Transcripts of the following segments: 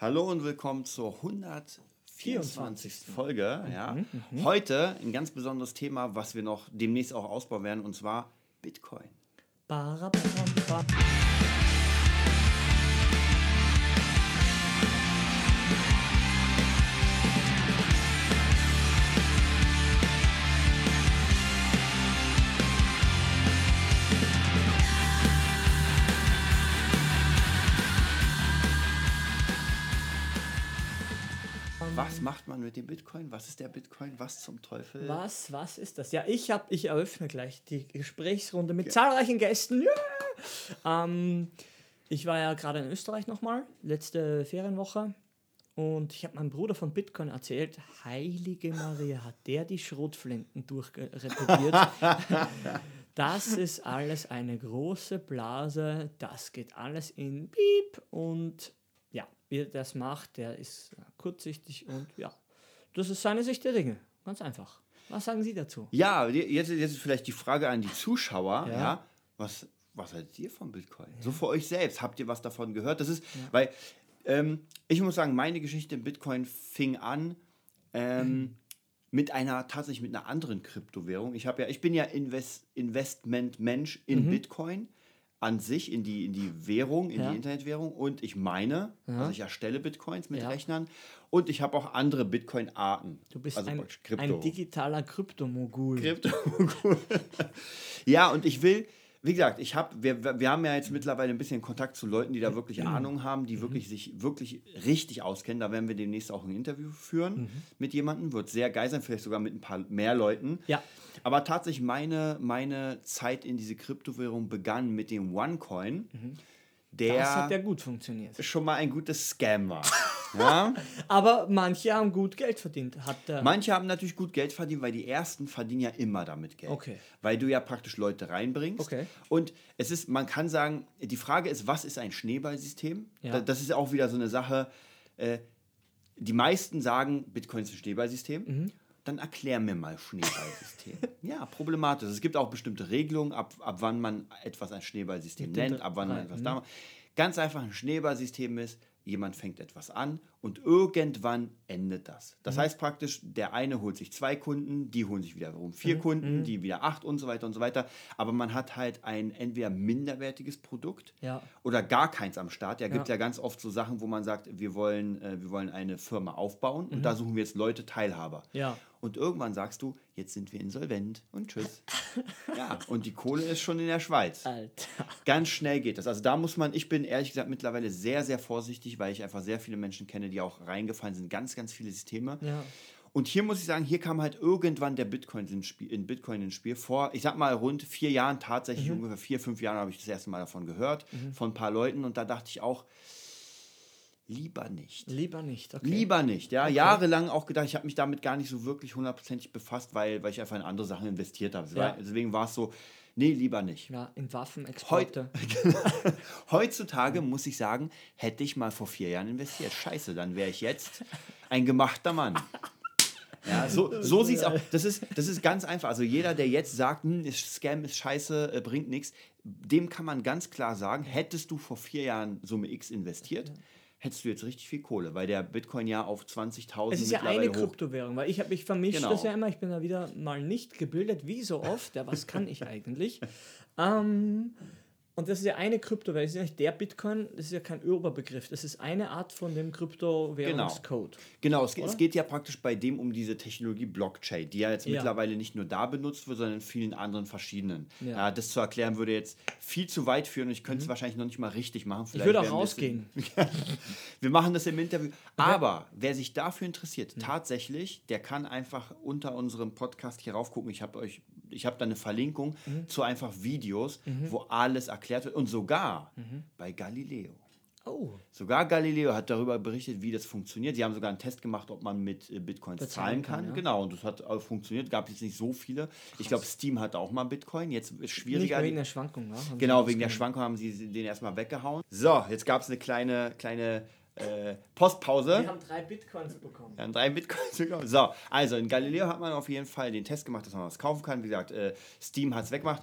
Hallo und willkommen zur 124. Folge. Ja. Heute ein ganz besonderes Thema, was wir noch demnächst auch ausbauen werden, und zwar Bitcoin. Macht man mit dem Bitcoin? Was ist der Bitcoin? Was zum Teufel? Was, was ist das? Ja, ich habe, ich eröffne gleich die Gesprächsrunde mit zahlreichen Gästen. Ja! Ähm, ich war ja gerade in Österreich nochmal, letzte Ferienwoche. Und ich habe meinem Bruder von Bitcoin erzählt, heilige Maria, hat der die Schrotflinten durchreprobiert. das ist alles eine große Blase, das geht alles in Piep und ja, wie er das macht, der ist kurzsichtig und ja, das ist seine Sicht der Dinge. Ganz einfach. Was sagen Sie dazu? Ja, jetzt, jetzt ist vielleicht die Frage an die Zuschauer. Ja. Ja. was, was haltet ihr von Bitcoin? So für euch selbst. Habt ihr was davon gehört? Das ist, weil ähm, ich muss sagen, meine Geschichte im Bitcoin fing an ähm, mit einer, tatsächlich mit einer anderen Kryptowährung. Ich habe ja, ich bin ja Invest, Investment-Mensch in Mhm. Bitcoin an sich, in die, in die Währung, in Ja. die Internetwährung und ich meine, Ja. also ich erstelle Bitcoins mit Ja. Rechnern und ich habe auch andere Bitcoin-Arten. Du bist also ein, ein digitaler Kryptomogul. Krypto. ja, und ich will, wie gesagt, ich habe, wir, wir haben ja jetzt mittlerweile ein bisschen Kontakt zu Leuten, die da wirklich Ahnung haben, die wirklich sich wirklich richtig auskennen. Da werden wir demnächst auch ein Interview führen mit jemandem. Wird sehr geil sein, vielleicht sogar mit ein paar mehr Leuten. Ja. Aber tatsächlich meine, meine Zeit in diese Kryptowährung begann mit dem OneCoin, der, Das hat ja gut funktioniert. schon mal ein gutes Scam war. Ja? Aber manche haben gut Geld verdient. Manche haben natürlich gut Geld verdient, weil die ersten verdienen ja immer damit Geld. Okay. Weil du ja praktisch Leute reinbringst. Okay. Und es ist, man kann sagen, die Frage ist, was ist ein Schneeballsystem? Ja. Da- Das ist auch wieder so eine Sache. Äh, die meisten sagen, Bitcoin ist ein Schneeballsystem. Mhm. Dann erklär mir mal Schneeballsystem. ja, problematisch. Es gibt auch bestimmte Regelungen, ab, ab wann man etwas ein Schneeballsystem nennt, ab wann man etwas mhm. da macht. Ganz einfach ein Schneeballsystem ist, jemand fängt etwas an und irgendwann endet das. Das Mhm. heißt praktisch, der eine holt sich zwei Kunden, die holen sich wiederum vier Mhm. Kunden, die wieder acht und so weiter und so weiter. Aber man hat halt ein entweder minderwertiges Produkt Ja. oder gar keins am Start. Ja, gibt Ja. ja ganz oft so Sachen, wo man sagt, wir wollen, äh, wir wollen eine Firma aufbauen und Mhm. da suchen wir jetzt Leute, Teilhaber. Ja. Und irgendwann sagst du, jetzt sind wir insolvent und tschüss. ja, und die Kohle ist schon in der Schweiz. Alter. Ganz schnell geht das. Also da muss man, ich bin ehrlich gesagt mittlerweile sehr, sehr vorsichtig, weil ich einfach sehr viele Menschen kenne, die auch reingefallen sind, ganz, ganz viele Systeme. Ja. Und hier muss ich sagen, hier kam halt irgendwann der Bitcoin ins Spiel, in Bitcoin ins Spiel. Vor, ich sag mal, rund vier Jahren, tatsächlich Mhm. ungefähr vier, fünf Jahren habe ich das erste Mal davon gehört, von ein paar Leuten. Und da dachte ich auch, lieber nicht. Lieber nicht. Okay. Lieber nicht, ja. Jahrelang auch gedacht, ich habe mich damit gar nicht so wirklich hundertprozentig befasst, weil, weil ich einfach in andere Sachen investiert habe. Ja. Deswegen war es so, nee, lieber nicht. Ja, in Waffenexporte. Heutzutage muss ich sagen, hätte ich mal vor vier Jahren investiert. Scheiße, dann wäre ich jetzt ein gemachter Mann. Ja, so, so sieht es auch. Das ist, das ist ganz einfach. Also jeder, der jetzt sagt, hm, ist Scam ist scheiße, äh, bringt nichts, dem kann man ganz klar sagen, hättest du vor vier Jahren Summe X investiert, hättest du jetzt richtig viel Kohle, weil der Bitcoin ja auf 20.000 Es ist ja eine. Kryptowährung, weil ich habe mich vermischt Genau. das ja immer. Ich bin da wieder mal nicht gebildet, wie so oft. Ja, was kann ich eigentlich? ähm, und das ist ja eine Kryptowährung. Das ist ja nicht der Bitcoin, das ist ja kein Überbegriff. Das ist eine Art von dem Kryptowährungscode. Genau, es, es Oder? geht ja praktisch bei dem um diese Technologie Blockchain, die ja jetzt Ja. mittlerweile nicht nur da benutzt wird, sondern in vielen anderen verschiedenen. Ja. Ja. das zu erklären würde jetzt viel zu weit führen und ich könnte es wahrscheinlich noch nicht mal richtig machen. Mhm. Ich Vielleicht würde auch es rausgehen. Wir machen das im Interview. Aber wer sich dafür interessiert, Mhm. tatsächlich, der kann einfach unter unserem Podcast hier raufgucken. Ich habe euch, ich habe da eine Verlinkung Mhm. zu einfach Videos, wo alles erklärt wird und sogar Mhm. bei Galileo. Oh, Sogar Galileo hat darüber berichtet, wie das funktioniert. Sie haben sogar einen Test gemacht, ob man mit äh, Bitcoins Bezahlen zahlen kann, kann. ja. Genau, und das hat auch funktioniert. Gab jetzt nicht so viele. Ich glaube, Steam hat auch mal Bitcoin. Jetzt ist nicht schwieriger. wegen der Schwankung. Sie Genau, wegen der. Schwankung haben sie den erstmal weggehauen. So, jetzt gab es eine kleine, kleine äh, Postpause. Wir haben drei Bitcoins bekommen. Wir haben drei Bitcoins bekommen. So, also in Galileo hat man auf jeden Fall den Test gemacht, dass man was kaufen kann. Wie gesagt, äh, Steam hat es weggemacht.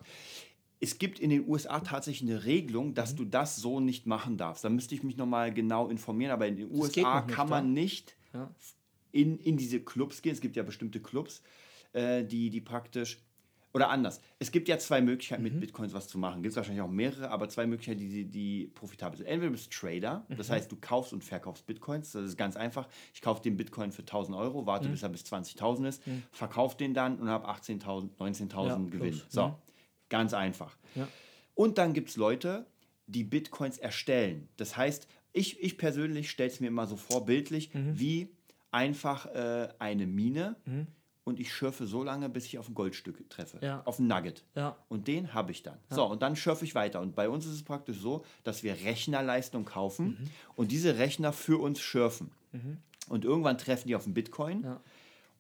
es gibt in den USA tatsächlich eine Regelung, dass Mhm. du das so nicht machen darfst. Da müsste ich mich nochmal genau informieren, aber in den geht USA nicht, kann man nicht Ja. in, in diese Clubs gehen. Es gibt ja bestimmte Clubs, äh, die, die praktisch. Oder anders. Es gibt ja zwei Möglichkeiten, Mhm. mit Bitcoins was zu machen. Gibt es wahrscheinlich auch mehrere, aber zwei Möglichkeiten, die, die profitabel sind. Entweder du bist Trader, Mhm. das heißt, du kaufst und verkaufst Bitcoins. Das ist ganz einfach. Ich kaufe den Bitcoin für 1000 Euro, Mhm. warte, bis er bis 20.000 ist, verkaufe den dann und habe 18.000, 19.000 Ja, Gewinn. plus. So, Mhm. ganz einfach. Ja. Und dann gibt es Leute, die Bitcoins erstellen. Das heißt, ich, ich persönlich stelle es mir immer so vor, bildlich, Mhm. wie einfach äh, eine Mine und ich schürfe so lange, bis ich auf ein Goldstück treffe, Ja. auf ein Nugget. Ja. Und den habe ich dann. So, und dann schürfe ich weiter. Und bei uns ist es praktisch so, dass wir Rechnerleistung kaufen Mhm. und diese Rechner für uns schürfen. Und irgendwann treffen die auf einen Bitcoin. Ja.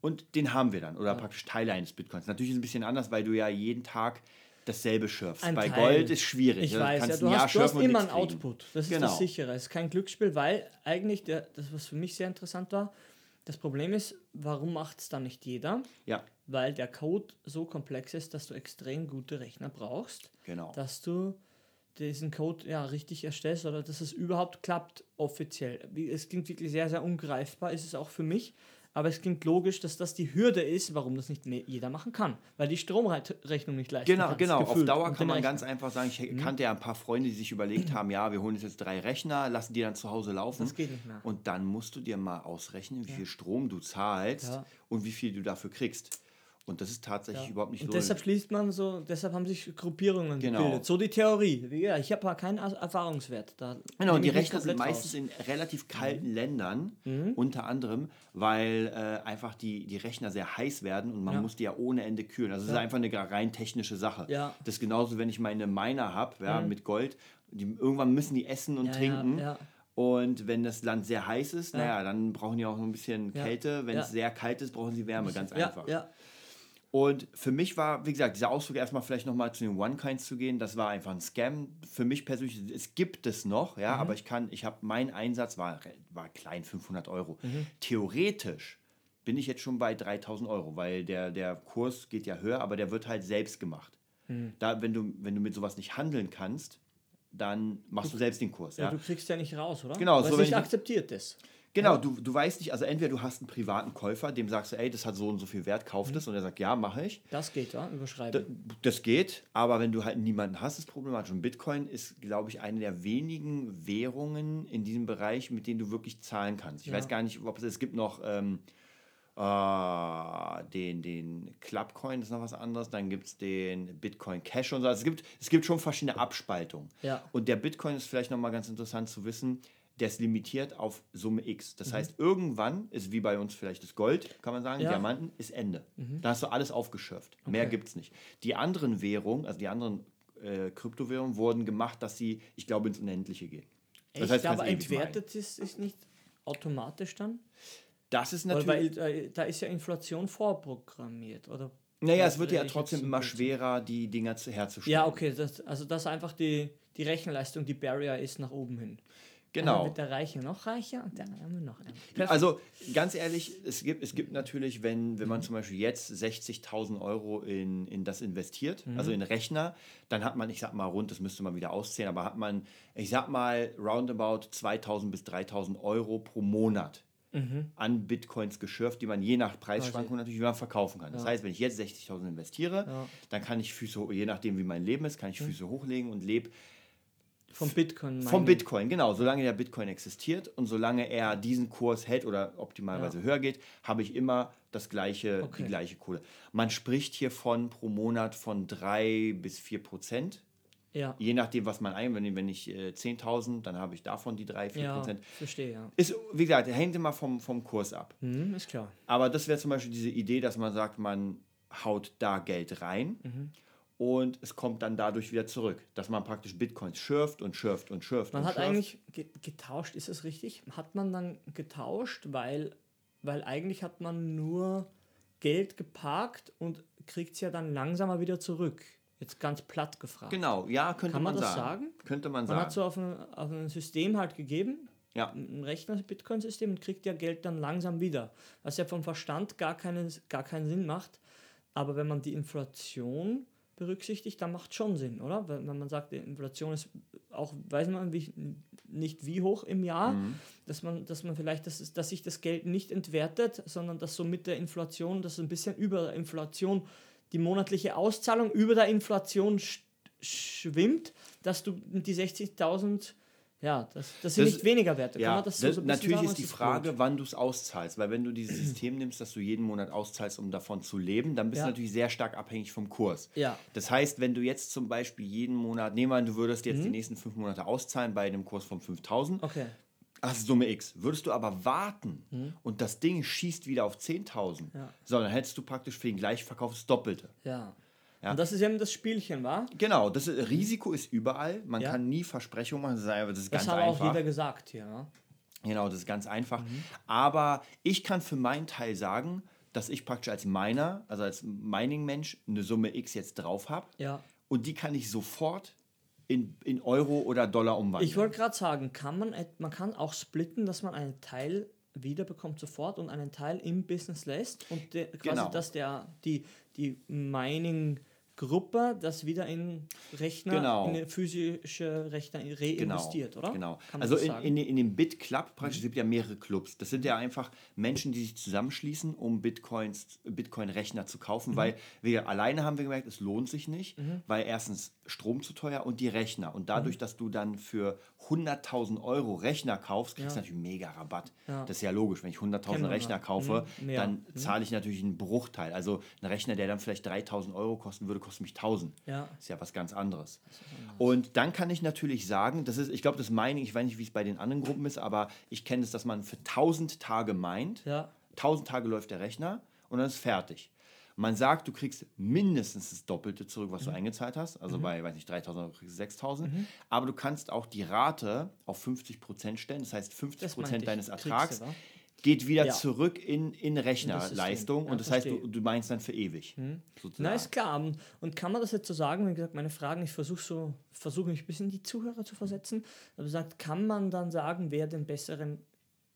Und den haben wir dann. Oder praktisch Teile eines Bitcoins. Natürlich ist es ein bisschen anders, weil du ja jeden Tag dasselbe schürfst. Ein Bei Teil. Gold ist schwierig. Ich Also weiß, ja, kannst du ein Jahr hast, du hast immer einen kriegen. Output. Das ist Genau. das sichere. Es ist kein Glücksspiel, weil eigentlich, der, das, was für mich sehr interessant war, das Problem ist, warum macht es dann nicht jeder? Ja, Weil der Code so komplex ist, dass du extrem gute Rechner brauchst, genau. dass du diesen Code ja richtig erstellst oder dass es überhaupt klappt offiziell. Es klingt wirklich sehr, sehr ungreifbar, ist es auch für mich. Aber es klingt logisch, dass das die Hürde ist, warum das nicht jeder machen kann. Weil die Stromrechnung nicht leisten Genau, kannst, genau. Auf gefühlt, Dauer und kann man ganz einfach sagen, ich Mhm. kannte ja ein paar Freunde, die sich überlegt haben, ja, wir holen uns jetzt drei Rechner, lassen die dann zu Hause laufen. Das geht nicht mehr. Und dann musst du dir mal ausrechnen, wie viel Strom du zahlst Ja. und wie viel du dafür kriegst. Und das ist tatsächlich Ja. überhaupt nicht Und so. deshalb schließt man so, deshalb haben sich Gruppierungen Genau. gebildet. So die Theorie. Gesagt, ich habe keinen Er- Erfahrungswert. Da Genau, und die Rechner sind meistens raus. Mhm. in relativ kalten Ländern, unter anderem, weil äh, einfach die, die Rechner sehr heiß werden und man Ja. muss die ja ohne Ende kühlen. Also es ist Ja. einfach eine rein technische Sache. Ja. Das ist genauso, wenn ich meine Miner habe, ja, mit Gold, die, irgendwann müssen die essen und Ja, trinken. Ja, ja. Und wenn das Land sehr heiß ist, naja, dann brauchen die auch noch ein bisschen Ja. Kälte. Wenn Ja. es sehr kalt ist, brauchen sie Wärme, ganz ja, einfach. ja. Und für mich war, wie gesagt, dieser Ausflug erstmal vielleicht nochmal zu den One-Kinds zu gehen, das war einfach ein Scam. Für mich persönlich, es gibt es noch, ja, aber ich kann, ich habe, mein Einsatz war, war klein, 500 Euro. Theoretisch bin ich jetzt schon bei 3000 Euro, weil der, der Kurs geht ja höher, aber der wird halt selbst gemacht. Da, wenn du, wenn du mit sowas nicht handeln kannst, dann machst du selbst den Kurs. Ja, Ja? du kriegst ja nicht raus, oder? Genau, Weil so es nicht ich- akzeptiert ist. Genau, du, du weißt nicht, also entweder du hast einen privaten Käufer, dem sagst du, ey, das hat so und so viel Wert, kauf das, und er sagt, ja, mache ich. Das geht, ja, überschreiben. Das geht, aber wenn du halt niemanden hast, ist problematisch. Und Bitcoin ist, glaube ich, eine der wenigen Währungen in diesem Bereich, mit denen du wirklich zahlen kannst. Ich Ja. weiß gar nicht, ob es, es gibt noch ähm, äh, den, den Clubcoin, das ist noch was anderes, dann gibt es den Bitcoin Cash und so. Also es, gibt, es gibt schon verschiedene Abspaltungen. Ja. Und der Bitcoin ist vielleicht nochmal ganz interessant zu wissen, der ist limitiert auf Summe X. Mhm. Das heißt, irgendwann ist wie bei uns vielleicht das Gold, kann man sagen, Ja. Mhm. Diamanten ist Ende. Da hast du alles aufgeschürft. Mehr Okay. gibt es nicht. Die anderen Währungen, also die anderen äh, Kryptowährungen, wurden gemacht, dass sie, ich glaube, ins Unendliche gehen. Echt, kannst du aber meinen. entwertet ist, ist nicht automatisch dann? Das ist Oder natürlich. weil äh, da ist ja Inflation vorprogrammiert, oder? naja, es wird ja Oder trotzdem immer schwerer, die Dinger zu, herzustellen. Ja, okay, das, also das einfach die, die Rechenleistung, die Barrier ist nach oben hin. Dann Genau. wird der Reiche noch reicher und der Arme noch ärmer. Also ganz ehrlich, es gibt, es gibt natürlich, wenn, wenn man zum Beispiel jetzt 60.000 Euro in, in das investiert, also in Rechner, dann hat man, ich sag mal rund, das müsste man wieder auszählen, aber hat man, ich sag mal, roundabout 2.000 bis 3.000 Euro pro Monat an Bitcoins geschürft, die man je nach Preisschwankung natürlich wieder verkaufen kann. Das heißt, wenn ich jetzt 60.000 investiere, Ja. dann kann ich Füße, je nachdem wie mein Leben ist, kann ich Füße hochlegen und lebe Vom Bitcoin. vom Bitcoin, genau. Solange der Bitcoin existiert und solange er diesen Kurs hält oder optimalerweise höher geht, habe ich immer das gleiche, Okay. die gleiche Kohle. Man spricht hier von pro Monat von 3 bis 4 Prozent. Ja, Je nachdem, was man ein, wenn, ich äh, 10.000, dann habe ich davon die 3, 4 ja Prozent. verstehe, ja. Ist, wie gesagt, hängt immer vom, vom Kurs ab. Mhm, ist klar. Aber das wäre zum Beispiel diese Idee, dass man sagt, man haut da Geld rein Mhm. Und es kommt dann dadurch wieder zurück. Dass man praktisch Bitcoins schürft und schürft und schürft. Man und hat schürft. eigentlich ge getauscht, ist es richtig? Hat man dann getauscht, weil, weil eigentlich hat man nur Geld geparkt und kriegt es ja dann langsamer wieder zurück. Jetzt ganz platt gefragt. Genau, ja, könnte Kann man man das sagen. sagen? Könnte man Man sagen. hat so auf ein, auf ein System halt gegeben, ja. ein Rechner-Bitcoin-System und kriegt ja Geld dann langsam wieder. Was ja vom Verstand gar keinen, gar keinen Sinn macht. Aber wenn man die Inflation berücksichtigt, dann macht schon Sinn, oder? Wenn, wenn man sagt, die Inflation ist auch, weiß man wie, nicht wie hoch im Jahr, Mhm. dass man, dass man vielleicht, dass, dass sich das Geld nicht entwertet, sondern dass so mit der Inflation, dass ein bisschen über der Inflation die monatliche Auszahlung über der Inflation sch schwimmt, dass du die 60.000, ja, dass, dass sie Das- nicht weniger wert. Kann Ja, das das, so ein bisschen natürlich sagen, ist die das Frage, blöd? wann du es auszahlst. Weil wenn du dieses System nimmst, dass du jeden Monat auszahlst, um davon zu leben, dann bist Ja. du natürlich sehr stark abhängig vom Kurs. Ja. Das heißt, wenn du jetzt zum Beispiel jeden Monat, nehmen wir an, du würdest jetzt Mhm. die nächsten fünf Monate auszahlen bei einem Kurs von 5000, Okay. hast Summe X. Würdest du aber warten und das Ding schießt wieder auf 10.000, Mhm. Ja. so, dann hättest du praktisch für den Gleichverkauf das Doppelte. Ja. Ja. Und das ist eben das Spielchen, war? Genau, das ist, Risiko ist überall. Man Ja. kann nie Versprechungen machen. Das ist, einfach- das ist Das ganz hat auch jeder gesagt hier. Ja? Genau, das ist ganz einfach. Mhm. Aber ich kann für meinen Teil sagen, dass ich praktisch als Miner, also als Mining-Mensch, eine Summe X jetzt drauf habe. ja. Und die kann ich sofort in, in Euro oder Dollar umwandeln. Ich wollte gerade sagen, kann man, man kann auch splitten, dass man einen Teil wiederbekommt sofort und einen Teil im Business lässt und der, quasi, Genau. dass der, die, die Mining-Gruppe das wieder in Rechner, Genau. in physische Rechner reinvestiert, oder? Genau. Kann man Also in? Mhm. in, in dem Bit-Club praktisch, es gibt ja mehrere Clubs. Das sind ja einfach Menschen, die sich zusammenschließen, um Bitcoins, Bitcoin-Rechner zu kaufen, Mhm. weil wir alleine haben wir gemerkt, es lohnt sich nicht, weil erstens Strom zu teuer und die Rechner. Und dadurch, Mhm. dass du dann für 100.000 Euro Rechner kaufst, kriegst du Ja. natürlich mega Rabatt. Ja. Das ist ja logisch. Wenn ich 100.000 Kennen wir, Rechner ja. kaufe, Mhm. Mehr. dann zahle ich natürlich einen Bruchteil. Also ein Rechner, der dann vielleicht 3.000 Euro kosten würde, kostet mich 1.000. Ja. Ist ja was ganz anderes. Und dann kann ich natürlich sagen, das ist, ich glaube, das meine ich, ich weiß nicht, wie es bei den anderen Gruppen ist, aber ich kenne es, dass man für 1000 Tage meint, Ja. 1000 Tage läuft der Rechner und dann ist fertig. Man sagt, du kriegst mindestens das Doppelte zurück, Mhm. was du eingezahlt hast. Also bei, weiß nicht, 3000 Euro kriegst du 6000. Aber du kannst auch die Rate auf 50 Prozent stellen. Das heißt, 50 Das meinte Prozent deines Ertrags? Geht wieder Ja. zurück in, in Rechnerleistung. Ja, und das heißt, du, verstehe. Mhm. du meinst dann für ewig. Sozusagen. Na, ist klar. Und- kann man das jetzt so sagen? Wie gesagt, meine Fragen, ich versuche so, versuche mich ein bisschen in die Zuhörer zu versetzen. Aber sagt, kann man dann sagen, wer den besseren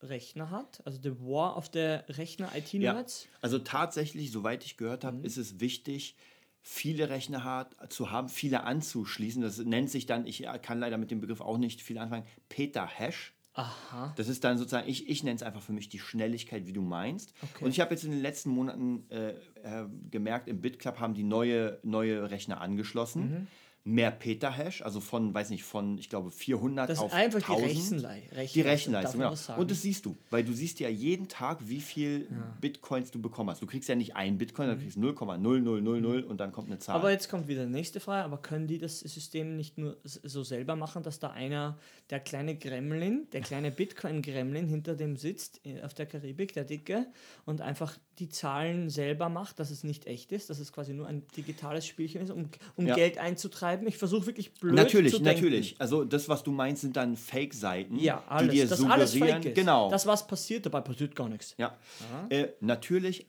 Rechner hat? Also der War of the Rechner IT-Nerds? Also tatsächlich, soweit ich gehört Mhm. habe, ist es wichtig, viele Rechner hat, zu haben, viele anzuschließen. Das nennt sich dann, ich kann leider mit dem Begriff auch nicht viel anfangen, Peta-Hash. Aha. Das ist dann sozusagen, ich, ich nenne es einfach für mich die Schnelligkeit, wie du meinst. Okay. Und ich habe jetzt in den letzten Monaten äh, äh, gemerkt, im BitClub haben die neue, neue Rechner angeschlossen. Mhm. Mehr Petahash, also von, weiß nicht, von, ich glaube, 400 Das auf ist einfach die 1000. Rechenlei- Die Rechenleistung, Rechenleistung, darf man genau. Und das siehst du, weil du siehst ja jeden Tag, wie viel Bitcoins du bekommen hast. Du kriegst ja nicht einen Bitcoin, du kriegst 0,0000 und dann kommt eine Zahl. Mhm. Aber jetzt kommt wieder die nächste Frage, aber können die das System nicht nur so selber machen, dass da einer, der kleine Gremlin, der kleine Bitcoin-Gremlin hinter dem sitzt äh, auf der Karibik, der Dicke, und einfach die Zahlen selber macht, dass es nicht echt ist, dass es quasi nur ein digitales Spielchen ist, um, um Ja. Geld einzutreiben? Ich versuche wirklich blöd natürlich, zu denken. natürlich. Also das, was du meinst, sind dann Fake-Seiten, Ja, alles, die dir suggerieren. alles fake ist. Genau. Das, was passiert, dabei passiert gar nichts. Ja, äh, natürlich.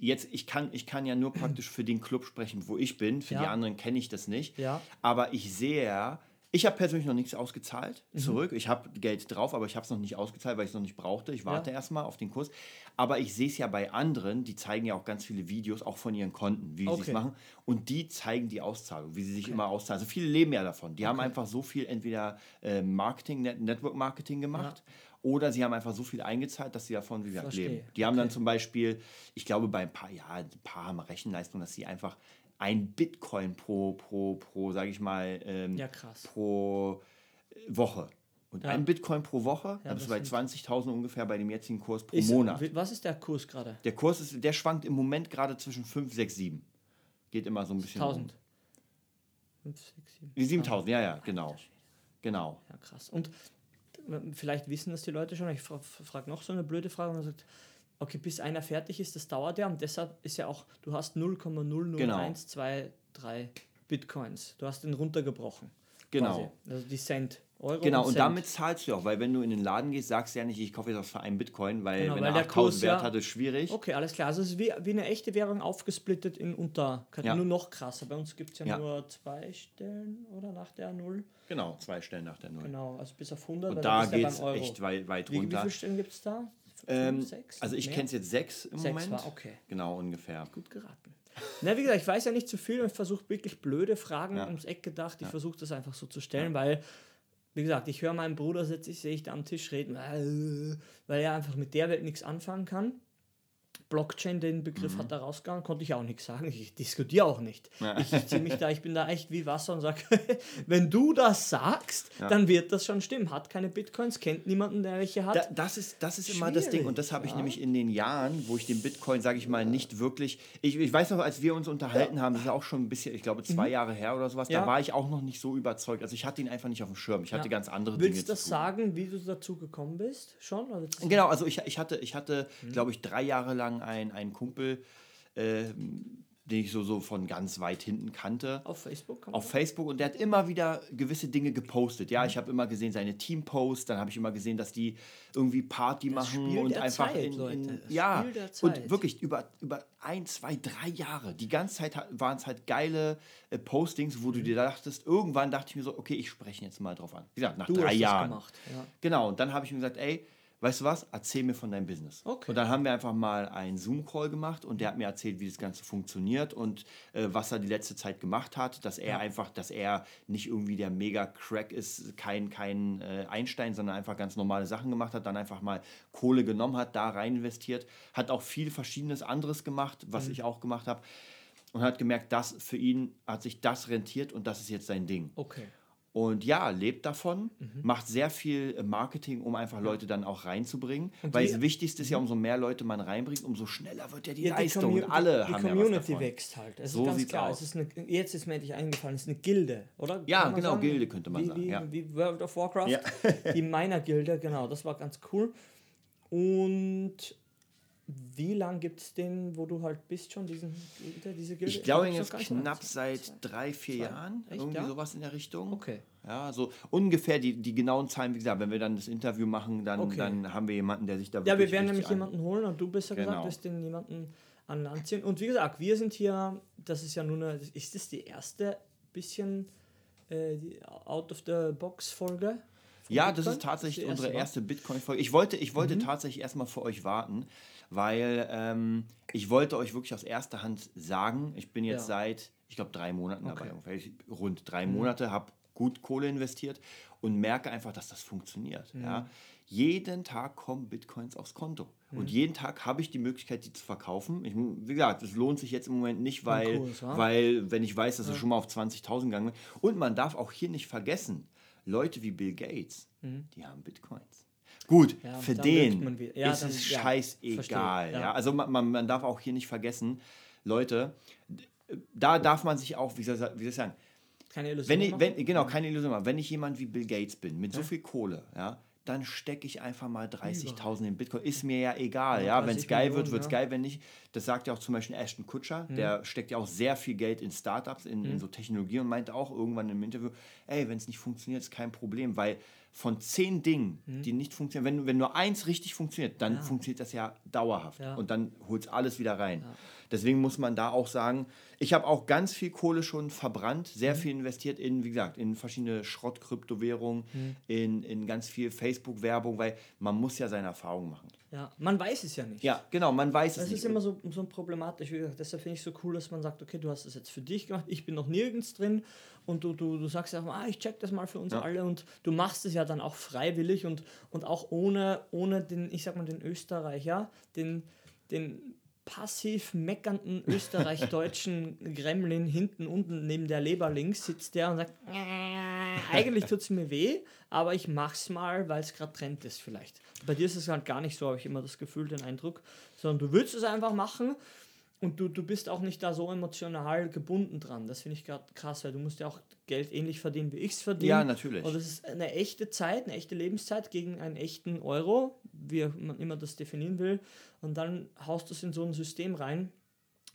Jetzt, ich kann, ich kann ja nur praktisch für den Club sprechen, wo ich bin. Für Ja. die anderen kenne ich das nicht. Ja. Aber ich sehe, ja, ich habe persönlich noch nichts ausgezahlt Mhm. zurück. Ich habe Geld drauf, aber ich habe es noch nicht ausgezahlt, weil ich es noch nicht brauchte. Ich warte Ja. erstmal auf den Kurs. Aber ich sehe es ja bei anderen, die zeigen ja auch ganz viele Videos, auch von ihren Konten, wie sie es Okay. machen. Und die zeigen die Auszahlung, wie sie sich immer auszahlen. Also viele leben ja davon. Die haben einfach so viel entweder äh, Marketing, Net Network Marketing gemacht. Oder sie haben einfach so viel eingezahlt, dass sie davon wie gesagt leben. Die haben dann Okay. zum Beispiel, ich glaube, bei ein paar, ja, ein paar haben Rechenleistung, dass sie einfach ein Bitcoin pro, pro, pro, sage ich mal, ähm, Ja, pro Woche. Und Ja. ein Bitcoin pro Woche, dann bist du bei das 20.000 ungefähr bei dem jetzigen Kurs pro Ist, Monat. Was ist der Kurs gerade? Der Kurs ist, der schwankt im Moment gerade zwischen 5, 6, 7. Geht immer so ein bisschen. 1000. 5, 6, 7. Die 7000, ja, ja, genau. Genau. Ja, krass. Und äh, vielleicht wissen das die Leute schon. Ich fra frage noch so eine blöde Frage und sagt, okay, bis einer fertig ist, das dauert ja. Und deshalb ist ja auch, du hast 0,00123 Bitcoins. Du hast den runtergebrochen. Genau. Quasi. Also die Cent. Euro Genau, und Cent. damit zahlst du auch, weil wenn du in den Laden gehst, sagst du ja nicht, ich kaufe jetzt was für einen Bitcoin, weil Genau, wenn weil er der 8000 Kurs Wert ja- hat, ist schwierig. Okay, alles klar. Also es ist wie, wie eine echte Währung aufgesplittet in unter. Ja. Nur noch krasser. Bei uns gibt es ja, Ja. nur zwei Stellen oder nach der Null. Genau, zwei Stellen nach der Null. Genau, also bis auf 100. weil Und da geht es echt weit, weit Wie, wie runter. viele Stellen gibt es da? Ähm, sechs? also ich kenne es jetzt sechs im Sechs Moment. war, okay. Genau, ungefähr. Gut geraten. Na, wie gesagt, ich weiß ja nicht zu viel und versuche wirklich blöde Fragen Ja. ums Eck gedacht. Ich versuche das einfach so zu stellen, weil, wie gesagt, ich höre meinen Bruder sitze ich, sehe ich da am Tisch reden, äh, weil er einfach mit der Welt nichts anfangen kann. Blockchain, den Begriff hat er rausgehauen, konnte ich auch nichts sagen. Ich diskutiere auch nicht. Ich, ich ziehe mich da, ich bin da echt wie Wasser und sage, wenn du das sagst, dann wird das schon stimmen. Hat keine Bitcoins, kennt niemanden, der welche hat. Da, das ist, das ist immer das Ding. Und das habe ich ja. nämlich in den Jahren, wo ich den Bitcoin, sage ich mal, nicht wirklich. Ich, ich weiß noch, als wir uns unterhalten haben, das ist auch schon ein bisschen, ich glaube, zwei Jahre her oder sowas, Mhm. Ja. da war ich auch noch nicht so überzeugt. Also ich hatte ihn einfach nicht auf dem Schirm. Ich hatte Ja. ganz andere Willst Dinge du das sagen, wie du dazu gekommen bist? Schon? Genau, also ich, ich hatte, ich hatte Mhm. glaube ich, drei Jahre lang einen, einen Kumpel, ähm, den ich so, so von ganz weit hinten kannte. Auf Facebook? auf Facebook und der hat immer wieder gewisse Dinge gepostet. Mhm. Ja, ich habe immer gesehen seine Teamposts, dann habe ich immer gesehen, dass die irgendwie Party machen Spiel und einfach Zeit, in, in das ja und wirklich über über ein, zwei, drei Jahre. Die ganze Zeit waren es halt geile äh, Postings, wo du Mhm. dir dachtest, irgendwann dachte ich mir so, okay, ich spreche jetzt mal drauf an. Wie gesagt, nach Du drei hast das Jahren. gemacht, ja. Genau, und dann habe ich ihm gesagt, ey, weißt du was, erzähl mir von deinem Business. Okay. Und dann haben wir einfach mal einen Zoom-Call gemacht und der hat mir erzählt, wie das Ganze funktioniert und äh, was er die letzte Zeit gemacht hat, dass er einfach, dass er nicht irgendwie der Mega-Crack ist, kein, kein äh, Einstein, sondern einfach ganz normale Sachen gemacht hat, dann einfach mal Kohle genommen hat, da rein investiert, hat auch viel Verschiedenes anderes gemacht, was ich auch gemacht habe und hat gemerkt, dass für ihn hat sich das rentiert und das ist jetzt sein Ding. Okay. Und ja, lebt davon, Mhm. macht sehr viel äh, Marketing, um einfach Leute dann auch reinzubringen. Und Weil das Wichtigste ist ja, umso mehr Leute man reinbringt, umso schneller wird ja die Ja, die Leistung. Commu- und alle die, haben die ja Community davon. wächst halt. Es So ist ganz klar. aus. Es ist eine, jetzt ist mir endlich eingefallen, es ist eine Gilde, oder? Ja, genau, sagen? Gilde könnte man wie, sagen, Wie, ja. wie World of Warcraft. Ja. die Miner-Gilde, genau, das war ganz cool. Und wie lange gibt es den, wo du halt bist schon, diesen diese Gilde? Ich glaube Glaub, jetzt knapp seit drei, vier Zwei? Jahren. Echt, irgendwie ja? sowas in der Richtung. Okay. Ja, so ungefähr die, die genauen Zahlen, wie gesagt, wenn wir dann das Interview machen, dann, Okay. dann haben wir jemanden, der sich da Ja, wir werden nämlich jemanden holen und du bist ja gesagt, Genau. du wirst den jemanden an Land ziehen. Und wie gesagt, wir sind hier, das ist ja nur eine, ist das die erste bisschen äh, Out-of-the-Box-Folge? Ja, das Bitcoin? ist tatsächlich die unsere erste Bitcoin-Folge. Ich wollte, ich Mhm. wollte tatsächlich erstmal für euch warten, weil ähm, ich wollte euch wirklich aus erster Hand sagen, ich bin jetzt Ja. seit, ich glaube, drei Monaten dabei, Okay. Mhm. ungefähr. Ich- rund drei Monate, habe gut Kohle investiert und merke einfach, dass das funktioniert. Mhm. Ja. Jeden Tag kommen Bitcoins aufs Konto. Mhm. Und jeden Tag habe ich die Möglichkeit, die zu verkaufen. Ich, wie gesagt, es lohnt sich jetzt im Moment nicht, weil, Kurs, wa? weil wenn ich weiß, dass es schon mal auf 20.000 gegangen ist. Und man darf auch hier nicht vergessen, Leute wie Bill Gates, die haben Bitcoins. Gut, Mhm. Ja, für den ja, ist dann- es ja, scheißegal. Ja. Also man, man, man darf auch hier nicht vergessen, Leute, da darf man sich auch, wie soll, ich- wie soll ich sagen, Keine Illusion. wenn ich, machen? wenn, genau, keine Illusion mehr. Wenn ich jemand wie Bill Gates bin, mit so viel Kohle, ja, dann stecke ich einfach mal 30.000 in Bitcoin. Ist mir ja egal, Ja, ja. Wenn es 30 geil wird, Millionen, wird es ja. geil. Wenn nicht, das sagt ja auch zum Beispiel Ashton Kutscher, der steckt ja auch sehr viel Geld in Startups, in, in so Technologie und meinte auch irgendwann im Interview, ey, wenn es nicht funktioniert, ist kein Problem, weil von zehn Dingen, die nicht funktionieren, wenn, wenn nur eins richtig funktioniert, dann funktioniert das ja dauerhaft. Ja. Und dann holt es alles wieder rein. Deswegen muss man da auch sagen, ich habe auch ganz viel Kohle schon verbrannt, Mhm. sehr viel investiert in, wie gesagt, in verschiedene Schrott-Kryptowährungen, Mhm. in, in ganz viel Facebook-Werbung, weil man muss ja seine Erfahrungen machen. ja, man weiß es ja nicht. Ja, genau, man weiß Das es ist nicht. immer so, so problematisch. Wie gesagt, deshalb finde ich es so cool, dass man sagt, okay, du hast es jetzt für dich gemacht, ich bin noch nirgends drin und du, du, du sagst einfach, ah, ich check das mal für uns Ja. alle und du machst es ja dann auch freiwillig und, und auch ohne, ohne den, ich sag mal, den Österreicher, den, den passiv meckernden österreich-deutschen Gremlin hinten unten neben der Leber links sitzt der und sagt, "Äh, eigentlich tut es mir weh, aber ich mach's mal, weil es gerade Trend ist vielleicht. Bei dir ist es halt gar nicht so, habe ich immer das Gefühl, den Eindruck, sondern du willst es einfach machen und du, du bist auch nicht da so emotional gebunden dran. Das finde ich gerade krass, weil du musst ja auch Geld ähnlich verdienen, wie ich es verdiene. Ja, natürlich. Und das ist eine echte Zeit, eine echte Lebenszeit gegen einen echten Euro, wie man immer das definieren will. Und dann haust du es in so ein System rein.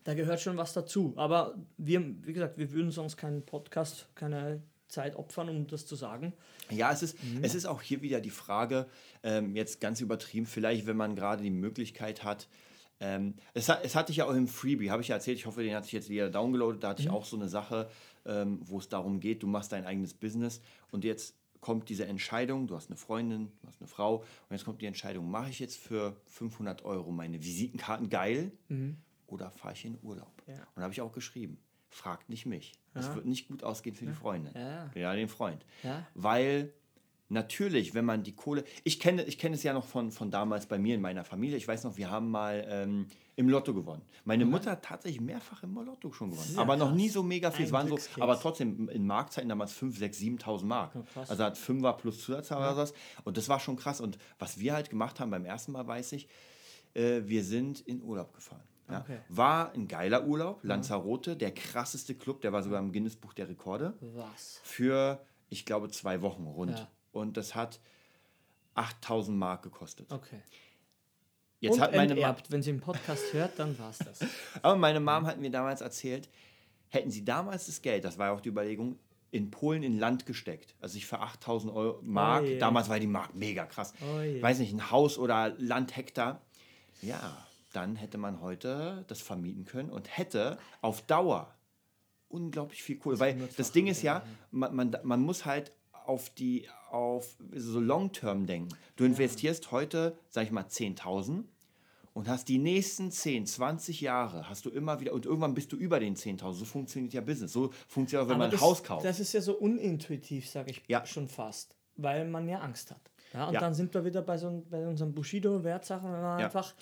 Da gehört schon was dazu. Aber wir, wie gesagt, wir würden sonst keinen Podcast, keine Zeit opfern, um das zu sagen. Ja, es ist, Mhm. es ist auch hier wieder die Frage, ähm, jetzt ganz übertrieben, vielleicht, wenn man gerade die Möglichkeit hat, ähm, es, es hatte ich ja auch im Freebie, habe ich ja erzählt, ich hoffe, den hat sich jetzt jeder downgeloadet, da hatte Mhm. ich auch so eine Sache, ähm, wo es darum geht, du machst dein eigenes Business und jetzt kommt diese Entscheidung, du hast eine Freundin, du hast eine Frau und jetzt kommt die Entscheidung, mache ich jetzt für 500 Euro meine Visitenkarten geil Mhm. oder fahre ich in Urlaub? Ja. Und da habe ich auch geschrieben, fragt nicht mich. Es wird nicht gut ausgehen für die Freundin. Ja. Ja, den Freund. Ja. Weil natürlich, wenn man die Kohle. Ich kenne, ich kenne es ja noch von, von damals bei mir in meiner Familie. Ich weiß noch, wir haben mal ähm, im Lotto gewonnen. Meine Mutter hat tatsächlich mehrfach im Lotto schon gewonnen. Sehr aber noch krass. nie so mega viel. Ein Es waren so, aber trotzdem in Marktzeiten damals 5, 6, 7.000 Mark. krass. also hat Fünfer plus Zusatzzahl oder was. Und das war schon krass. Und was wir halt gemacht haben beim ersten Mal, weiß ich, äh, wir sind in Urlaub gefahren. Ja. Okay. War ein geiler Urlaub, Lanzarote, der krasseste Club, der war sogar im Guinness Buch der Rekorde Was? für, ich glaube, zwei Wochen rund. Ja. Und das hat 8000 Mark gekostet. Okay. Jetzt Und hat meine enterbt. Wenn sie den Podcast hört, dann war's das. aber meine Mom hat mir damals erzählt, hätten sie damals das Geld, das war ja auch die Überlegung, in Polen in Land gesteckt. Also ich für 8000 Euro Mark, Oh damals war die Mark mega krass. Oh. Weiß nicht, ein Haus oder Landhektar. Ja, dann hätte man heute das vermieten können und hätte auf Dauer unglaublich viel Kohle. Weil das Ding ist ja, man, man, man muss halt auf die, auf so Long-Term denken. Du investierst heute, sag ich mal, 10.000 und hast die nächsten 10, 20 Jahre, hast du immer wieder, und irgendwann bist du über den 10.000. So funktioniert ja Business. So funktioniert auch, wenn Aber man ein Haus kauft. Das ist ja so unintuitiv, sage ich Ja. schon fast. Weil man ja Angst hat. Ja, und Ja. dann sind wir wieder bei, so, bei unseren Bushido-Wertsachen, wenn man Ja. einfach,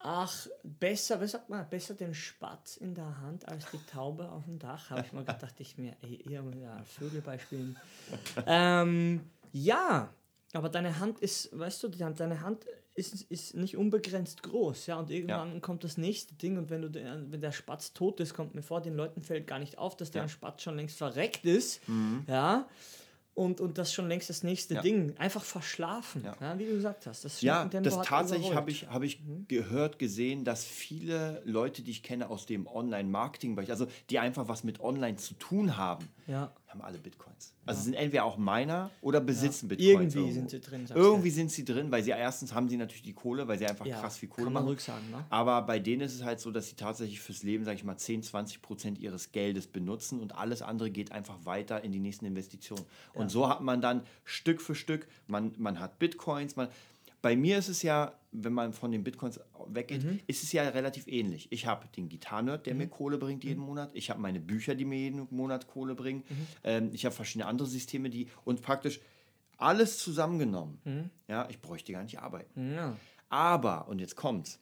ach, besser, was sagt man, besser den Spatz in der Hand als die Taube auf dem Dach, habe ich mal gedacht, ich mir, ey, ihr ja, Vögel beispielen. ähm, ja, aber deine Hand ist, weißt du, deine Hand ist, ist nicht unbegrenzt groß, ja, und irgendwann kommt das nächste Ding und wenn du den, wenn der Spatz tot ist, kommt mir vor, den Leuten fällt gar nicht auf, dass der Ja. Mhm. Spatz schon längst verreckt ist, ja, und, und das schon längst das nächste Ja. Ding, einfach verschlafen, ja. Ja. wie du gesagt hast. Das Ja, das tatsächlich habe ich, hab ich gehört, gesehen, dass viele Leute, die ich kenne aus dem Online-Marketing-Bereich, also die einfach was mit Online zu tun haben. Haben alle Bitcoins. Also sind entweder auch Miner oder besitzen Bitcoins. Irgendwie irgendwo. sind sie drin, Irgendwie sind sie drin, weil sie erstens haben sie natürlich die Kohle, weil sie einfach Ja, krass viel Kohle kann man machen. ruhig sagen, ne? Aber bei denen ist es halt so, dass sie tatsächlich fürs Leben, sage ich mal, 10, 20 Prozent ihres Geldes benutzen und alles andere geht einfach weiter in die nächsten Investitionen. Und so hat man dann Stück für Stück, man, man hat Bitcoins, man. Bei mir ist es ja, wenn man von den Bitcoins weggeht, Mhm. ist es ja relativ ähnlich. Ich habe den Gitarrenerd, der mir Kohle bringt Mhm. jeden Monat. Ich habe meine Bücher, die mir jeden Monat Kohle bringen. Ähm, ich habe verschiedene andere Systeme, die und praktisch alles zusammengenommen. Mhm. Ja, ich bräuchte gar nicht arbeiten. Ja. Aber, und jetzt kommt's,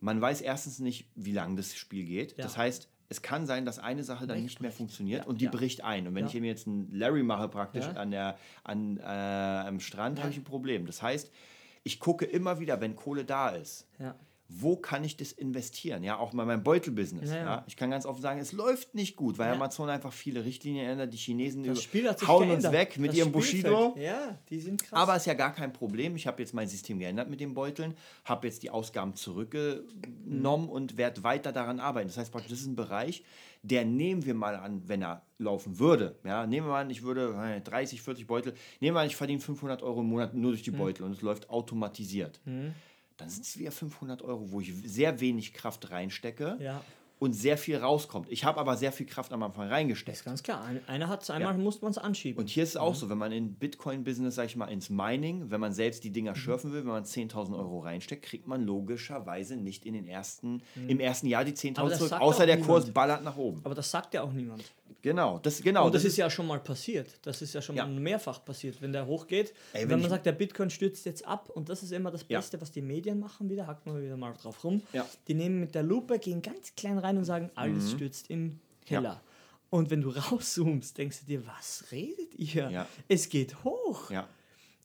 man weiß erstens nicht, wie lange das Spiel geht. Ja. Das heißt, es kann sein, dass eine Sache dann nicht mehr funktioniert und die ja. bricht ein. Und wenn Ja. ich mir jetzt einen Larry mache praktisch Ja. an der, an, äh, am Strand, habe ich ein Problem. Das heißt, ich gucke immer wieder, wenn Kohle da ist, Ja. Wo kann ich das investieren? Ja, auch bei meinem Beutelbusiness. Ja, Ja, ja. Ich kann ganz offen sagen, es läuft nicht gut, weil Ja. Amazon einfach viele Richtlinien ändert. Die Chinesen Das Spiel hat sich hauen geändert. uns weg mit Das ihrem Spielfeld. Bushido. Ja, die sind krass. Aber ist ja gar kein Problem. Ich habe jetzt mein System geändert mit den Beuteln, habe jetzt die Ausgaben zurückgenommen und werde weiter daran arbeiten. Das heißt das ist ein Bereich, der nehmen wir mal an, wenn er laufen würde. Ja, nehmen wir mal an, ich würde äh, 30, 40 Beutel, nehmen wir an, ich verdiene 500 Euro im Monat nur durch die Beutel und es läuft automatisiert. Dann sind es wieder 500 Euro, wo ich sehr wenig Kraft reinstecke Ja. und sehr viel rauskommt. Ich habe aber sehr viel Kraft am Anfang Das reingesteckt. ist ganz klar. Ein- Einer hat es einmal, musste man es anschieben. Und hier ist es auch so, wenn man in Bitcoin-Business, sag ich mal, ins Mining, wenn man selbst die Mhm. Dinger schürfen will, wenn man 10.000 Euro reinsteckt, kriegt man logischerweise nicht in den ersten, im ersten Jahr die Mhm. Aber 10.000 das zurück, außer der Kurs niemand. ballert nach oben. Aber das sagt ja auch niemand. Genau, das, genau, Und das, ist ja schon mal passiert. Das ist ja schon Ja. mal mehrfach passiert. Wenn der hochgeht, Ey, wenn, wenn man sagt, der Bitcoin stürzt jetzt ab und das ist immer das Ja. Beste, was die Medien machen wieder, hacken wir wieder mal drauf rum. Ja. Die nehmen mit der Lupe, gehen ganz klein rein und sagen, alles stürzt in Keller. Und wenn du rauszoomst, denkst du dir, was redet ihr? Ja. Es geht hoch. ja,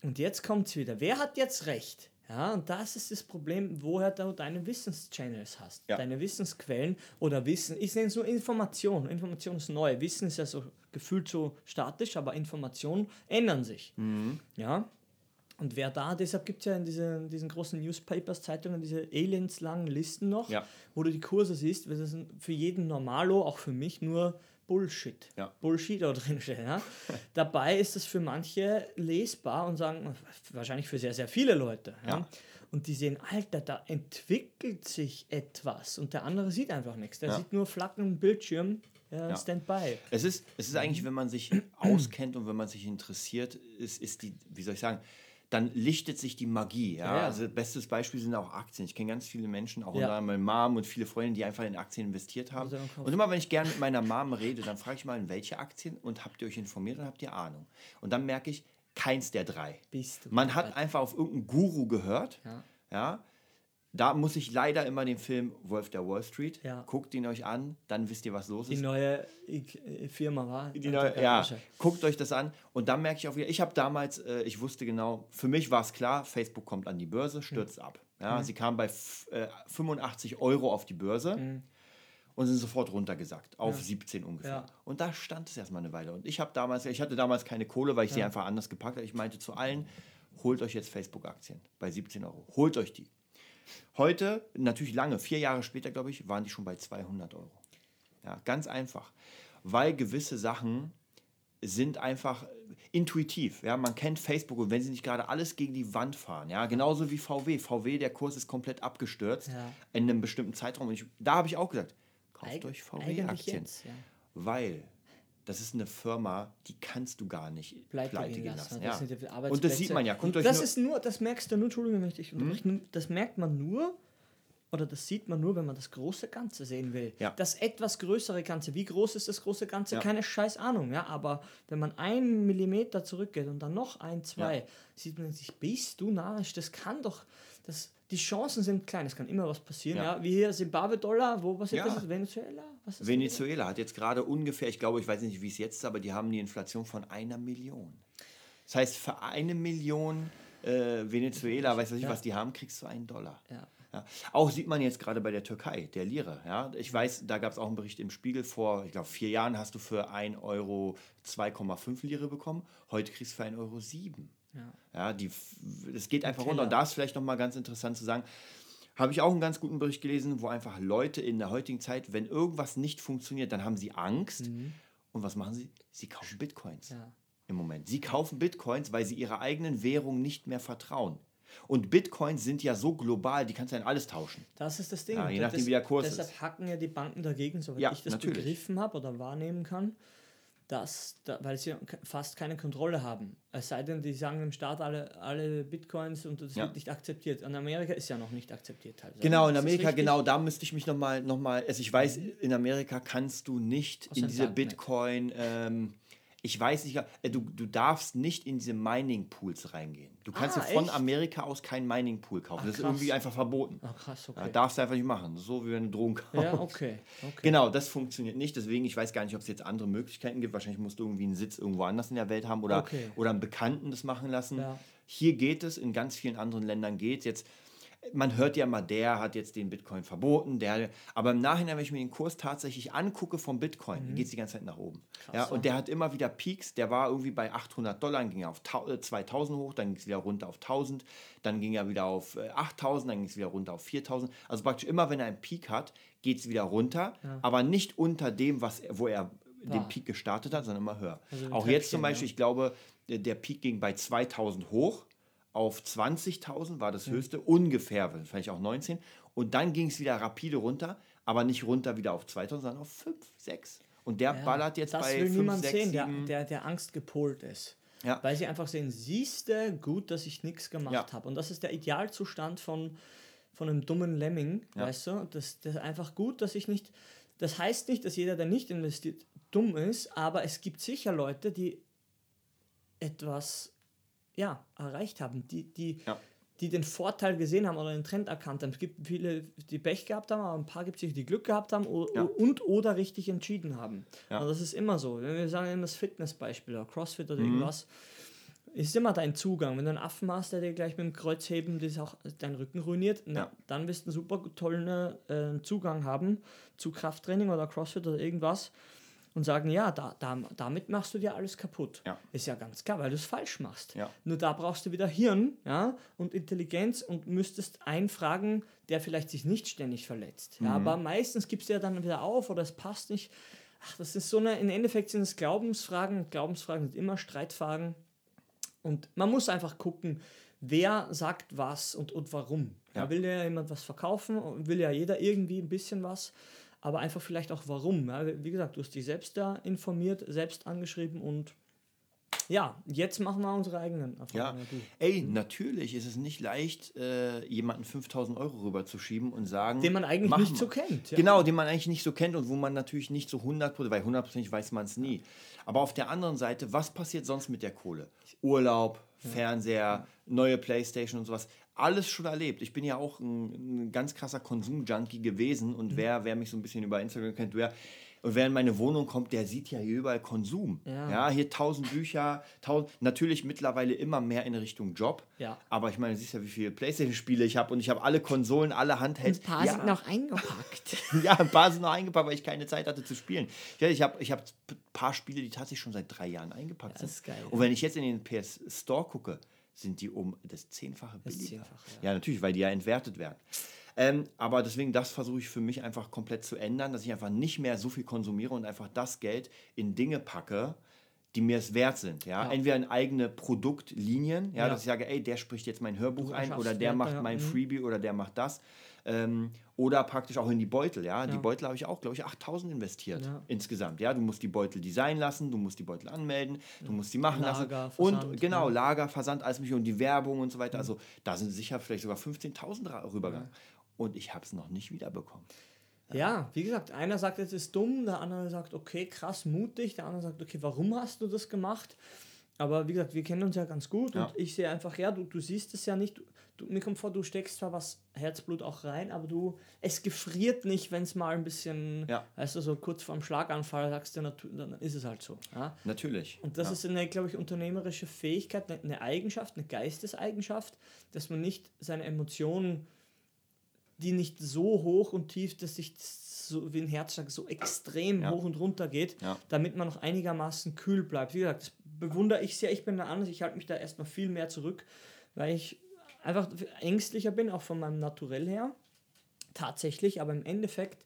Und jetzt kommt es wieder. Wer hat jetzt recht? Ja, und das ist das Problem, woher du deine Wissenschannels hast. Ja. Deine Wissensquellen oder Wissen. Ich nenne es nur Information. Information ist neu. Wissen ist ja so gefühlt so statisch, aber Informationen ändern sich. Mhm. Ja. Und wer da, deshalb gibt es ja in diese, diesen großen Newspapers, Zeitungen, diese alienslangen Listen noch, Ja. wo du die Kurse siehst, weil das sind für jeden Normalo, auch für mich, nur Bullshit. Ja. Bullshit da drin steht. Ja? Dabei ist es für manche lesbar und sagen, wahrscheinlich für sehr, sehr viele Leute. Ja? Und die sehen, Alter, da entwickelt sich etwas. Und der andere sieht einfach nichts. Der sieht nur flackernden Bildschirm, Ja. Standby. Es ist, es ist eigentlich, wenn man sich auskennt und wenn man sich interessiert, ist, ist die, wie soll ich sagen, dann lichtet sich die Magie. Ja? Ja. Also bestes Beispiel sind auch Aktien. Ich kenne ganz viele Menschen, auch Ja. meine Mom und viele Freunde, die einfach in Aktien investiert haben. Und immer wenn ich gerne mit meiner Mom rede, dann frage ich mal, in welche Aktien und habt ihr euch informiert und habt ihr Ahnung? Und dann merke ich, keins der drei. Bist du Man hat einfach auf irgendeinen Guru gehört. Ja. Ja. Da muss ich leider immer den Film Wolf der Wall Street. Ja. Guckt ihn euch an, dann wisst ihr, was los Die ist. neue ich, äh, Firma war. Die neue, ja, guckt euch das an. Und dann merke ich auch wieder, ich habe damals, äh, ich wusste genau, für mich war es klar, Facebook kommt an die Börse, stürzt ab. Ja, Sie kam bei äh, 85 Euro auf die Börse und sind sofort runtergesackt, auf 17 ungefähr. Ja. Und da stand es erstmal eine Weile. Und ich habe damals, ich hatte damals keine Kohle, weil ich sie einfach anders gepackt habe. Ich meinte zu allen, holt euch jetzt Facebook-Aktien bei 17 Euro. Holt euch die. Heute, natürlich lange, vier Jahre später, glaube ich, waren die schon bei 200 Euro. Ja, ganz einfach. Weil gewisse Sachen sind einfach intuitiv. Ja, man kennt Facebook und wenn sie nicht gerade alles gegen die Wand fahren, ja, genauso wie VW. VW, der Kurs ist komplett abgestürzt Ja. in einem bestimmten Zeitraum. Und ich, da habe ich auch gesagt, kauft Eig- euch VW-Aktien. ja. Weil das ist eine Firma, die kannst du gar nicht pleite, pleite gehen lassen. lassen. Das Ja. viele Und das sieht man ja. Guckt Und das nur- ist nur, das merkst du nur, Entschuldigung, wenn ich nur- das merkt man nur, oder das sieht man nur, wenn man das große Ganze sehen will. Ja. Das etwas größere Ganze. Wie groß ist das große Ganze? Ja. Keine scheiß Ahnung, ja. Aber wenn man einen Millimeter zurückgeht und dann noch ein, zwei, Ja. sieht man sich, bist du narrisch, das kann doch. Das, die Chancen sind klein, es kann immer was passieren. Ja. Ja. Wie hier Zimbabwe-Dollar, wo was ist Ja. das? Venezuela? Was ist Venezuela hat jetzt gerade ungefähr, ich glaube, ich weiß nicht, wie es jetzt ist, aber die haben die Inflation von einer Million. Das heißt, für eine Million äh, Venezuela, weiß ich Ja. was die haben, kriegst du einen Dollar. Ja. Ja. Auch sieht man jetzt gerade bei der Türkei, der Lira. Ja. Ich weiß, da gab es auch einen Bericht im Spiegel vor, ich glaube, vier Jahren hast du für 1 Euro 2,5 Lire bekommen. Heute kriegst du für 1 Euro 7. Ja. Ja, die, es geht einfach runter. Und da ist vielleicht nochmal ganz interessant zu sagen, habe ich auch einen ganz guten Bericht gelesen, wo einfach Leute in der heutigen Zeit, wenn irgendwas nicht funktioniert, dann haben sie Angst. Und was machen sie? Sie kaufen Bitcoins Mhm. Ja. im Moment. Sie kaufen Bitcoins, weil sie ihrer eigenen Währung nicht mehr vertrauen. Und Bitcoins sind ja so global, die kannst du ja in alles tauschen. Das ist das Ding. Ja, je nachdem, das, wie der Kurs deshalb ist. hacken ja die Banken dagegen, soweit Ja, ich das natürlich. begriffen habe oder wahrnehmen kann, dass, da, weil sie fast keine Kontrolle haben. Es sei denn, die sagen dem Staat alle, alle Bitcoins und das Ja. wird nicht akzeptiert. In Amerika ist ja noch nicht akzeptiert. Also, Genau, in Amerika, genau, da müsste ich mich nochmal, noch mal, also ich weiß, in Amerika kannst du nicht Aus in diese Darknet. Bitcoin, ähm, ich weiß nicht, äh, du, du darfst nicht in diese Mining-Pools reingehen. Du kannst Ah, dir von echt? Amerika aus keinen Mining-Pool kaufen. Ach, das ist irgendwie einfach verboten. Ah, krass, Ja, okay. darfst du einfach nicht machen. So wie wenn du Drogen kaufst. Ja, okay. okay. Genau, das funktioniert nicht. Deswegen, ich weiß gar nicht, ob es jetzt andere Möglichkeiten gibt. Wahrscheinlich musst du irgendwie einen Sitz irgendwo anders in der Welt haben oder, Okay. oder einen Bekannten das machen lassen. Ja. Hier geht es, in ganz vielen anderen Ländern geht es. Jetzt, man hört ja mal, der hat jetzt den Bitcoin verboten, der, aber im Nachhinein, wenn ich mir den Kurs tatsächlich angucke vom Bitcoin, geht es die ganze Zeit nach oben. ja, und der hat immer wieder Peaks, der war irgendwie bei 800 Dollar, ging er auf tau- äh, 2000 hoch, dann ging es wieder runter auf 1000, dann ging er wieder auf äh, 8000, dann ging es wieder runter auf 4000. Also praktisch immer, wenn er einen Peak hat, geht es wieder runter, aber nicht unter dem, was, wo er den War. Peak gestartet hat, sondern immer höher. Also Auch jetzt zum Beispiel, ja. ich glaube, der, der Peak ging bei 2000 hoch, auf 20.000 war das höchste, ungefähr, vielleicht auch 19. Und dann ging es wieder rapide runter, aber nicht runter wieder auf 2000, sondern auf 5, 6. Und der Ja, ballert jetzt das bei will 5, niemand 6, sehen, der, 7. der, der Angst gepolt ist. Ja. Weil sie einfach sehen, siehste, gut, dass ich nichts gemacht Ja. habe. Und das ist der Idealzustand von, von einem dummen Lemming, weißt du? Das, das ist einfach gut, dass ich nicht. Das heißt nicht, dass jeder, der nicht investiert, dumm ist, aber es gibt sicher Leute, die etwas ja, erreicht haben, die, die, Ja. die den Vorteil gesehen haben oder den Trend erkannt haben. Es gibt viele, die Pech gehabt haben, aber ein paar gibt es, die Glück gehabt haben Ja. und oder richtig entschieden haben. Ja. Und das ist immer so. Wenn wir sagen immer das Fitnessbeispiel oder Crossfit oder Mhm. irgendwas, ist immer dein Zugang. Wenn du einen Affen hast, der dir gleich mit dem Kreuzheben das auch deinen Rücken ruiniert, na, Ja. dann wirst du einen super tollen äh, Zugang haben zu Krafttraining oder Crossfit oder irgendwas und sagen, ja, da, da, damit machst du dir alles kaputt. Ja. Ist ja ganz klar, weil du es falsch machst. Ja. Nur da brauchst du wieder Hirn ja, und Intelligenz und müsstest einen fragen, der vielleicht sich nicht ständig verletzt. Ja, Mhm. aber meistens gibst du ja dann wieder auf oder es passt nicht. Ach, das ist so eine, im Endeffekt sind es Glaubensfragen. Glaubensfragen sind immer Streitfragen. Und man muss einfach gucken, wer sagt was und, und warum. Ja. Ja. will ja jemand was verkaufen, und will ja jeder irgendwie ein bisschen was, aber einfach vielleicht auch warum. Ja, wie gesagt, du hast dich selbst da informiert, selbst angeschrieben und Ja, jetzt machen wir unsere eigenen Ja, Erfahrungen. du. ey, natürlich ist es nicht leicht, äh, jemanden 5000 Euro rüberzuschieben und sagen. Den man eigentlich nicht mal. so kennt, ja. Genau, den man eigentlich nicht so kennt und wo man natürlich nicht so 100%, weil 100% weiß man es nie. Aber auf der anderen Seite, was passiert sonst mit der Kohle? Urlaub, Fernseher, neue Playstation und sowas. Alles schon erlebt. Ich bin ja auch ein, ein ganz krasser Konsumjunkie gewesen Mhm. und wer, wer mich so ein bisschen über Instagram kennt, wer, und wer in meine Wohnung kommt, der sieht ja hier überall Konsum. Ja. Ja, hier tausend Bücher, tausend, natürlich mittlerweile immer mehr in Richtung Job. Ja. Aber ich meine, du siehst ja, wie viele Playstation-Spiele ich habe und ich habe alle Konsolen, alle Handhelds. ja, noch eingepackt. ja, ein paar sind noch eingepackt, weil ich keine Zeit hatte zu spielen. Ich habe ich hab ein paar Spiele, die tatsächlich schon seit drei Jahren eingepackt Das sind. ist geil, Und wenn ich jetzt in den PS Store gucke, sind die um das Zehnfache billiger. Zehnfache, ja. natürlich, weil die ja entwertet werden. Ähm, aber deswegen, das versuche ich für mich einfach komplett zu ändern, dass ich einfach nicht mehr so viel konsumiere und einfach das Geld in Dinge packe, die mir es wert sind. Ja? Ja. Entweder in eigene Produktlinien, ja, Ja. dass ich sage, ey, der spricht jetzt mein Hörbuch Du ein oder der macht mein Mhm. Freebie oder der macht das. Ähm, oder praktisch auch in die Beutel, ja. Die. Beutel habe ich auch, glaube ich, 8000 investiert insgesamt. Ja, du musst die Beutel designen lassen, du musst die Beutel anmelden, du musst die machen Lager, lassen. Und Versand, genau, ja. Lager, Versand, alles mögliche und die Werbung und so weiter. Also da sind sicher vielleicht sogar 15.000 ra- rübergegangen. Und ich habe es noch nicht wiederbekommen. Ja, wie gesagt, einer sagt, es ist dumm, der andere sagt, okay, krass, mutig, der andere sagt, okay, warum hast du das gemacht? Aber wie gesagt, wir kennen uns ja ganz gut Ja. und ich sehe einfach, ja, du, du siehst es ja nicht. Du, mir kommt vor, du steckst zwar was Herzblut auch rein, aber du, es gefriert nicht, wenn es mal ein bisschen, Ja. weißt du, so kurz vorm Schlaganfall sagst du, dann ist es halt so. Ja? Natürlich. Und das ja. ist eine, glaube ich, unternehmerische Fähigkeit, eine- eine Eigenschaft, eine Geisteseigenschaft, dass man nicht seine Emotionen, die nicht so hoch und tief, dass sich so wie ein Herzschlag so extrem Ja. hoch und runter geht, Ja. damit man noch einigermaßen kühl bleibt. Wie gesagt, das bewundere ich sehr. Ich bin da anders. Ich halte mich da erstmal viel mehr zurück, weil ich einfach ängstlicher bin, auch von meinem Naturell her. Tatsächlich, aber im Endeffekt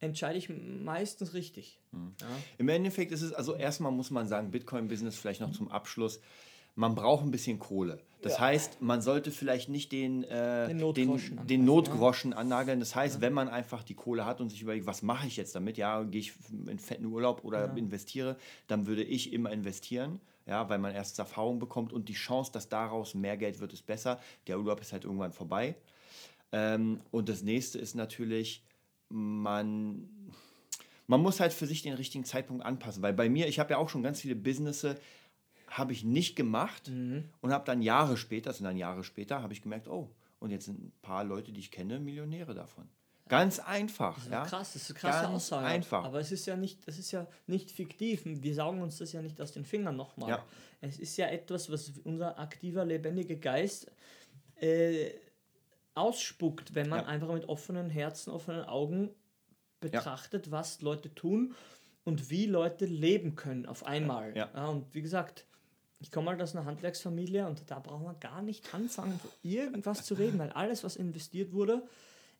entscheide ich meistens richtig. Mhm. Ja. Im Endeffekt ist es, also erstmal muss man sagen, Bitcoin-Business vielleicht noch zum Abschluss. Man braucht ein bisschen Kohle. Das Ja. heißt, man sollte vielleicht nicht den, äh, Den den, Notgroschen den, angreifen, Notgroschen annageln. Das heißt, wenn man einfach die Kohle hat und sich überlegt, was mache ich jetzt damit? Ja, gehe ich in fetten Urlaub oder Ja. investiere, dann würde ich immer investieren. Ja, weil man erst Erfahrung bekommt und die Chance, dass daraus mehr Geld wird, ist besser. Der Urlaub ist halt irgendwann vorbei. Ähm, und das nächste ist natürlich, man, man muss halt für sich den richtigen Zeitpunkt anpassen. Weil bei mir, ich habe ja auch schon ganz viele Businesse, habe ich nicht gemacht und habe dann Jahre später, das sind dann Jahre später, habe ich gemerkt, oh, und jetzt sind ein paar Leute, die ich kenne, Millionäre davon. Ganz einfach. Ja? Krass, das ist eine krasse Ganz Aussage. einfach. Aber es ist ja nicht, das ist ja nicht fiktiv. Wir saugen uns das ja nicht aus den Fingern nochmal. Ja. Es ist ja etwas, was unser aktiver, lebendiger Geist äh, ausspuckt, wenn man Ja. einfach mit offenen Herzen, offenen Augen betrachtet, was Leute tun und wie Leute leben können auf einmal. Ja. und wie gesagt, ich komme halt aus einer Handwerksfamilie und da braucht man gar nicht anfangen, von irgendwas zu reden, weil alles, was investiert wurde,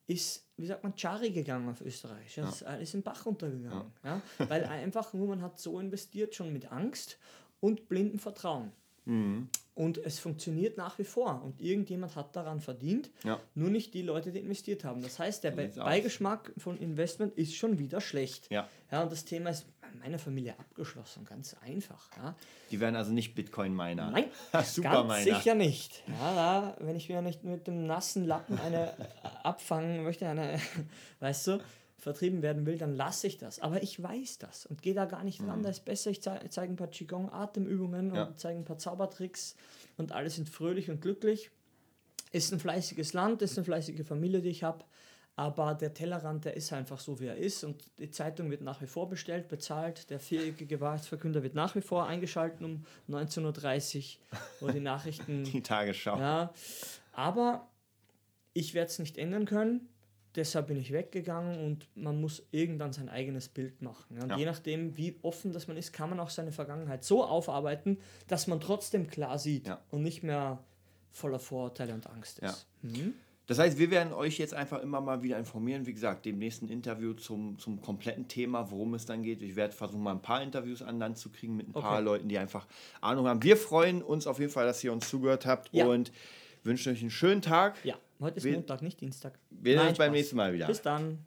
ist, wie sagt man, Chari gegangen auf Österreich. Das ist alles im Bach runtergegangen. Ja. Weil einfach nur, man hat so investiert, schon mit Angst und blindem Vertrauen. Mhm. Und es funktioniert nach wie vor. Und irgendjemand hat daran verdient, Ja. nur nicht die Leute, die investiert haben. Das heißt, der Be. Beigeschmack von Investment ist schon wieder schlecht. Ja. Ja, und das Thema ist meiner Familie abgeschlossen, ganz einfach. Ja. Die werden also nicht Bitcoin-Miner. Nein, Super ganz Miner. sicher nicht. Ja, da, wenn ich mir nicht mit dem nassen Lappen eine äh, abfangen möchte, eine, weißt du, vertrieben werden will, dann lasse ich das. Aber ich weiß das und gehe da gar nicht dran. Da ist besser, ich zei- zeige ein paar Qigong-Atemübungen Mhm. Ja. und zeige ein paar Zaubertricks und alle sind fröhlich und glücklich. Ist ein fleißiges Land, ist eine fleißige Familie, die ich habe. Aber der Tellerrand, der ist einfach so, wie er ist. Und die Zeitung wird nach wie vor bestellt, bezahlt. Der viereckige Wahrheitsverkünder wird nach wie vor eingeschaltet um 19.30 Uhr, wo die Nachrichten. Die Tagesschau. ja. Aber ich werde es nicht ändern können. Deshalb bin ich weggegangen und man muss irgendwann sein eigenes Bild machen. Ja. Und Ja. je nachdem, wie offen das man ist, kann man auch seine Vergangenheit so aufarbeiten, dass man trotzdem klar sieht Ja. und nicht mehr voller Vorurteile und Angst ist. Mhm. Das heißt, wir werden euch jetzt einfach immer mal wieder informieren. Wie gesagt, dem nächsten Interview zum, zum kompletten Thema, worum es dann geht. Ich werde versuchen, mal ein paar Interviews an Land zu kriegen mit ein paar Okay. Leuten, die einfach Ahnung haben. Wir freuen uns auf jeden Fall, dass ihr uns zugehört habt Ja. und wünschen euch einen schönen Tag. Ja, heute ist Wir- Montag, nicht Dienstag. Wir sehen uns beim nächsten Mal wieder. Bis dann.